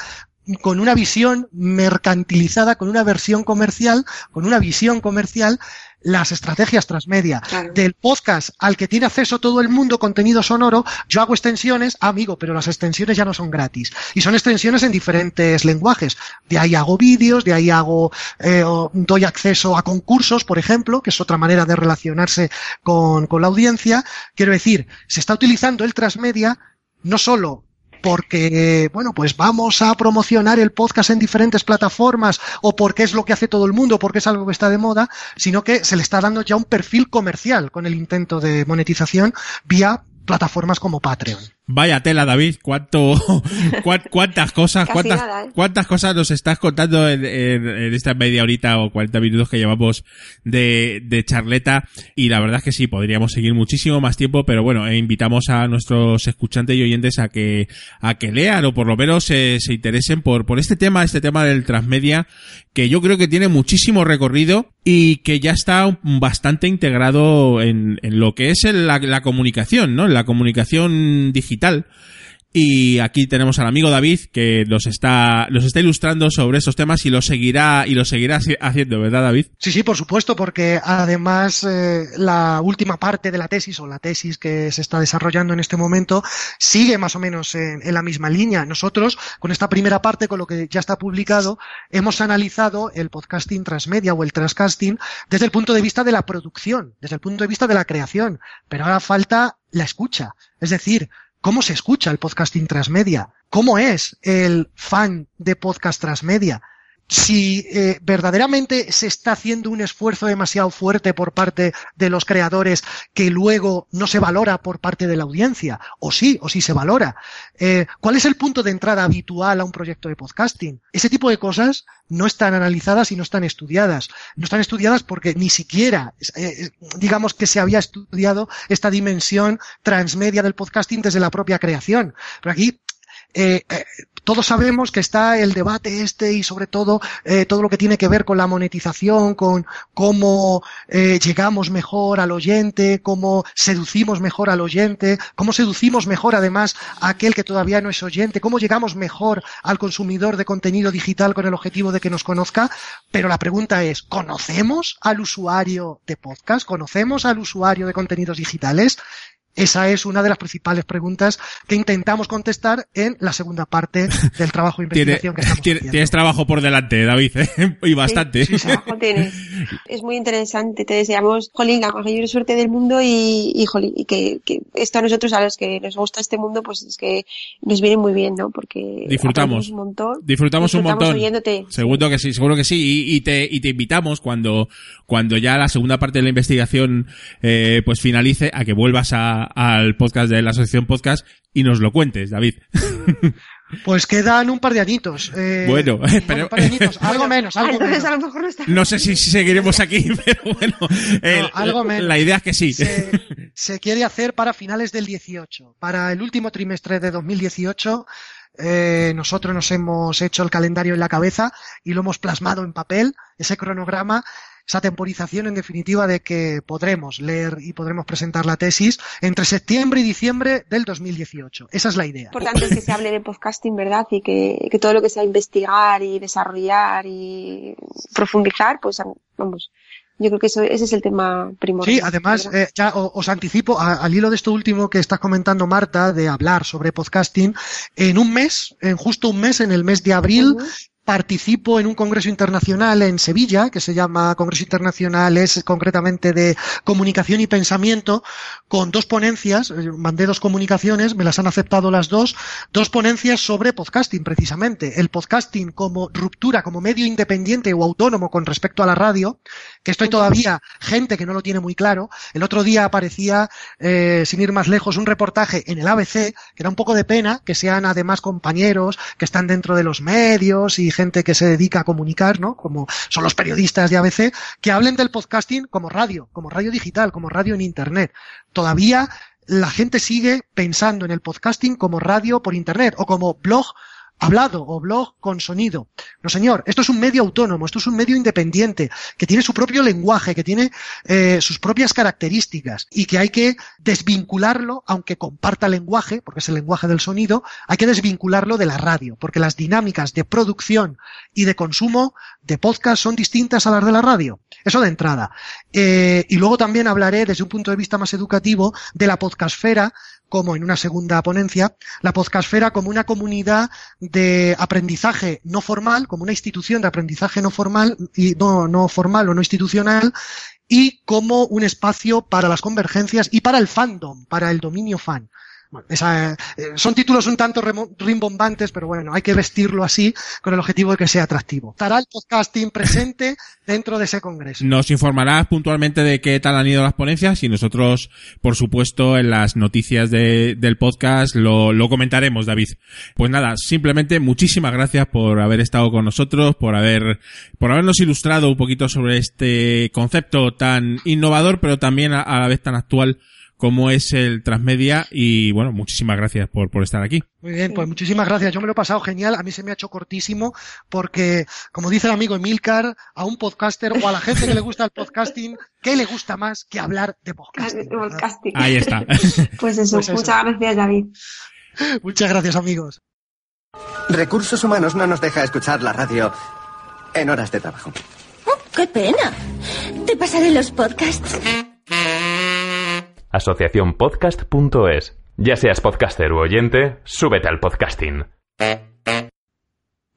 con una visión mercantilizada, con una versión comercial, con una visión comercial, las estrategias transmedia. Claro. Del podcast al que tiene acceso todo el mundo, contenido sonoro, yo hago extensiones, ah, amigo, pero las extensiones ya no son gratis. Y son extensiones en diferentes lenguajes. De ahí hago vídeos, de ahí hago, eh, doy acceso a concursos, por ejemplo, que es otra manera de relacionarse con, con la audiencia. Quiero decir, se está utilizando el transmedia no solo porque, bueno, pues vamos a promocionar el podcast en diferentes plataformas o porque es lo que hace todo el mundo, porque es algo que está de moda, sino que se le está dando ya un perfil comercial con el intento de monetización vía plataformas como Patreon. Vaya tela, David, cuánto, [LAUGHS] cuán- cuántas cosas, cuántas, nada, ¿eh? cuántas cosas nos estás contando en, en- en esta media horita o 40 minutos que llevamos de, de charleta. Y la verdad es que sí, podríamos seguir muchísimo más tiempo, pero bueno, eh, invitamos a nuestros escuchantes y oyentes a que, a que lean o por lo menos se, se interesen por, por este tema, este tema del transmedia, que yo creo que tiene muchísimo recorrido y que ya está bastante integrado en, en lo que es el- la, la comunicación, ¿no? En la comunicación digital. Y aquí tenemos al amigo David que nos está, nos está ilustrando sobre esos temas y lo seguirá, y lo seguirá haci- haciendo, ¿verdad, David? Sí, sí, por supuesto, porque además eh, la última parte de la tesis o la tesis que se está desarrollando en este momento sigue más o menos en, en la misma línea. Nosotros, con esta primera parte, con lo que ya está publicado, hemos analizado el podcasting transmedia o el transcasting desde el punto de vista de la producción, desde el punto de vista de la creación. Pero ahora falta la escucha. Es decir, ¿Cómo se escucha el podcasting transmedia? ¿Cómo es el fan de podcast transmedia? Si eh, verdaderamente se está haciendo un esfuerzo demasiado fuerte por parte de los creadores que luego no se valora por parte de la audiencia, o sí, o sí se valora. Eh, ¿Cuál es el punto de entrada habitual a un proyecto de podcasting? Ese tipo de cosas no están analizadas y no están estudiadas. No están estudiadas porque ni siquiera, eh, digamos que se había estudiado esta dimensión transmedia del podcasting desde la propia creación. Pero aquí eh, eh, todos sabemos que está el debate este y sobre todo eh, todo lo que tiene que ver con la monetización, con cómo llegamos mejor al oyente, cómo seducimos mejor al oyente, cómo seducimos mejor además a aquel que todavía no es oyente, cómo llegamos mejor al consumidor de contenido digital con el objetivo de que nos conozca. Pero la pregunta es, ¿conocemos al usuario de podcast? ¿Conocemos al usuario de contenidos digitales? Esa es una de las principales preguntas que intentamos contestar en la segunda parte del trabajo de [LAUGHS] investigación que estamos haciendo. Tienes trabajo por delante, David, ¿eh? [LAUGHS] y bastante. Sí, sí, trabajo tienes. [LAUGHS] Es muy interesante. Te deseamos, Jolín, la mayor suerte del mundo y, y, jolín, y que, que, esto a nosotros, a los que nos gusta este mundo, pues es que nos viene muy bien, ¿no? Porque disfrutamos un montón. Disfrutamos, un montón. Oyéndote. Seguro que sí, seguro que sí. Y, y, te, y te invitamos cuando, cuando ya la segunda parte de la investigación, eh, pues finalice a que vuelvas a, al podcast de la Asociación Podcast y nos lo cuentes, David. [LAUGHS] Pues quedan un par de añitos. Eh, bueno, pero... par de añitos. [LAUGHS] algo menos, algo Entonces, menos. a lo mejor no está. No sé si seguiremos aquí, [LAUGHS] pero bueno, el, No, algo menos. la idea es que sí. Se, se quiere hacer para finales del 18. Para el último trimestre de 2018 eh, nosotros nos hemos hecho el calendario en la cabeza y lo hemos plasmado en papel, ese cronograma, esa temporización en definitiva de que podremos leer y podremos presentar la tesis entre septiembre y diciembre del 2018. Esa es la idea. importante es que se hable de podcasting, ¿verdad? Y que, que todo lo que sea investigar y desarrollar y profundizar, pues vamos, yo creo que eso, ese es el tema primordial. Sí, además, eh, ya os anticipo, a, al hilo de esto último que estás comentando, Marta, de hablar sobre podcasting, en un mes, en justo un mes, en el mes de abril, uh -huh participo en un congreso internacional en Sevilla, que se llama Congreso Internacional, es concretamente de comunicación y pensamiento, con dos ponencias, mandé dos comunicaciones, me las han aceptado las dos, dos ponencias sobre podcasting, precisamente. El podcasting como ruptura, como medio independiente o autónomo con respecto a la radio, que estoy todavía gente que no lo tiene muy claro. El otro día aparecía, eh, sin ir más lejos, un reportaje en el ABC, que era un poco de pena, que sean además compañeros que están dentro de los medios y gente que se dedica a comunicar, ¿no? Como son los periodistas de ABC, que hablen del podcasting como radio, como radio digital, como radio en Internet. Todavía la gente sigue pensando en el podcasting como radio por Internet o como blog hablado o blog con sonido. No, señor, esto es un medio autónomo, esto es un medio independiente, que tiene su propio lenguaje, que tiene eh, sus propias características y que hay que desvincularlo, aunque comparta lenguaje, porque es el lenguaje del sonido, hay que desvincularlo de la radio, porque las dinámicas de producción y de consumo de podcast son distintas a las de la radio. Eso de entrada. Eh, y luego también hablaré desde un punto de vista más educativo de la podcastfera, como en una segunda ponencia, la podcastfera como una comunidad de aprendizaje no formal, como una institución de aprendizaje no formal y no, no formal o no institucional, y como un espacio para las convergencias y para el fandom, para el dominio fan. Bueno, esa, eh, son títulos un tanto rimbombantes, pero bueno, hay que vestirlo así con el objetivo de que sea atractivo. Estará el podcasting presente [LAUGHS] dentro de ese congreso. Nos informarás puntualmente de qué tal han ido las ponencias y nosotros, por supuesto, en las noticias de, del podcast lo, lo comentaremos, David. Pues nada, simplemente muchísimas gracias por haber estado con nosotros, por haber, por habernos ilustrado un poquito sobre este concepto tan innovador, pero también a, a la vez tan actual como es el Transmedia y bueno, muchísimas gracias por, por estar aquí. Muy bien, pues muchísimas gracias. Yo me lo he pasado genial. A mí se me ha hecho cortísimo porque, como dice el amigo Emilcar, a un podcaster o a la gente que le gusta el podcasting, ¿qué le gusta más que hablar de podcasting? [LAUGHS] podcasting. Ahí está. [LAUGHS] pues eso, pues eso. muchas gracias David. Muchas gracias amigos. Recursos Humanos no nos deja escuchar la radio en horas de trabajo. Oh, ¡Qué pena! Te pasaré los podcasts asociacionpodcast.es. Ya seas podcaster u oyente, súbete al podcasting.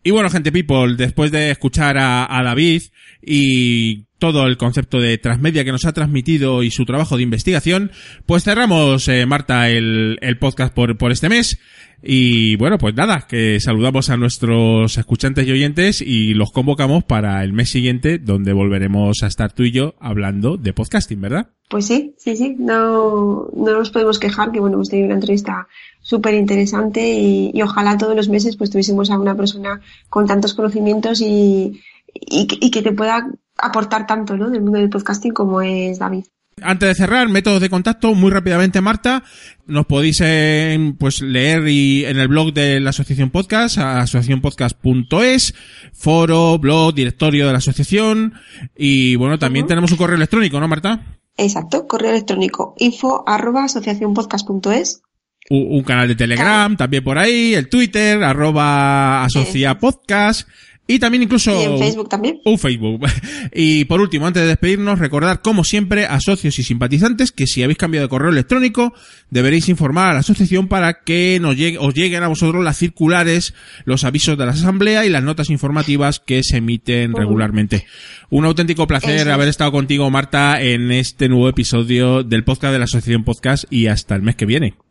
Y bueno, gente people, después de escuchar a, David y todo el concepto de transmedia que nos ha transmitido y su trabajo de investigación, pues cerramos, eh, Marta, el, el podcast por, por este mes. Y bueno, pues nada, que saludamos a nuestros escuchantes y oyentes y los convocamos para el mes siguiente, donde volveremos a estar tú y yo hablando de podcasting, ¿verdad? Pues sí, sí, sí, no, no nos podemos quejar, que bueno, hemos tenido una entrevista súper interesante y, y, ojalá todos los meses pues tuviésemos a una persona con tantos conocimientos y, y, y que te pueda aportar tanto, ¿no? Del mundo del podcasting como es David. Antes de cerrar, métodos de contacto, muy rápidamente, Marta, nos podéis eh, pues leer y, en el blog de la Asociación Podcast, asociacionpodcast.es, foro, blog, directorio de la asociación y bueno, también tenemos un correo electrónico, ¿no, Marta? Exacto, correo electrónico info arroba asociacionpodcast.es un, canal de Telegram también por ahí, el Twitter, arroba asociapodcast. Y también incluso... Y en Facebook también. Un Facebook. [LAUGHS] Y por último, antes de despedirnos, recordar como siempre a socios y simpatizantes que si habéis cambiado de correo electrónico, deberéis informar a la asociación para que nos llegue, os lleguen a vosotros las circulares, los avisos de la asamblea y las notas informativas que se emiten regularmente. Un auténtico placer haber estado contigo, Marta, en este nuevo episodio del podcast de la Asociación Podcast y hasta el mes que viene.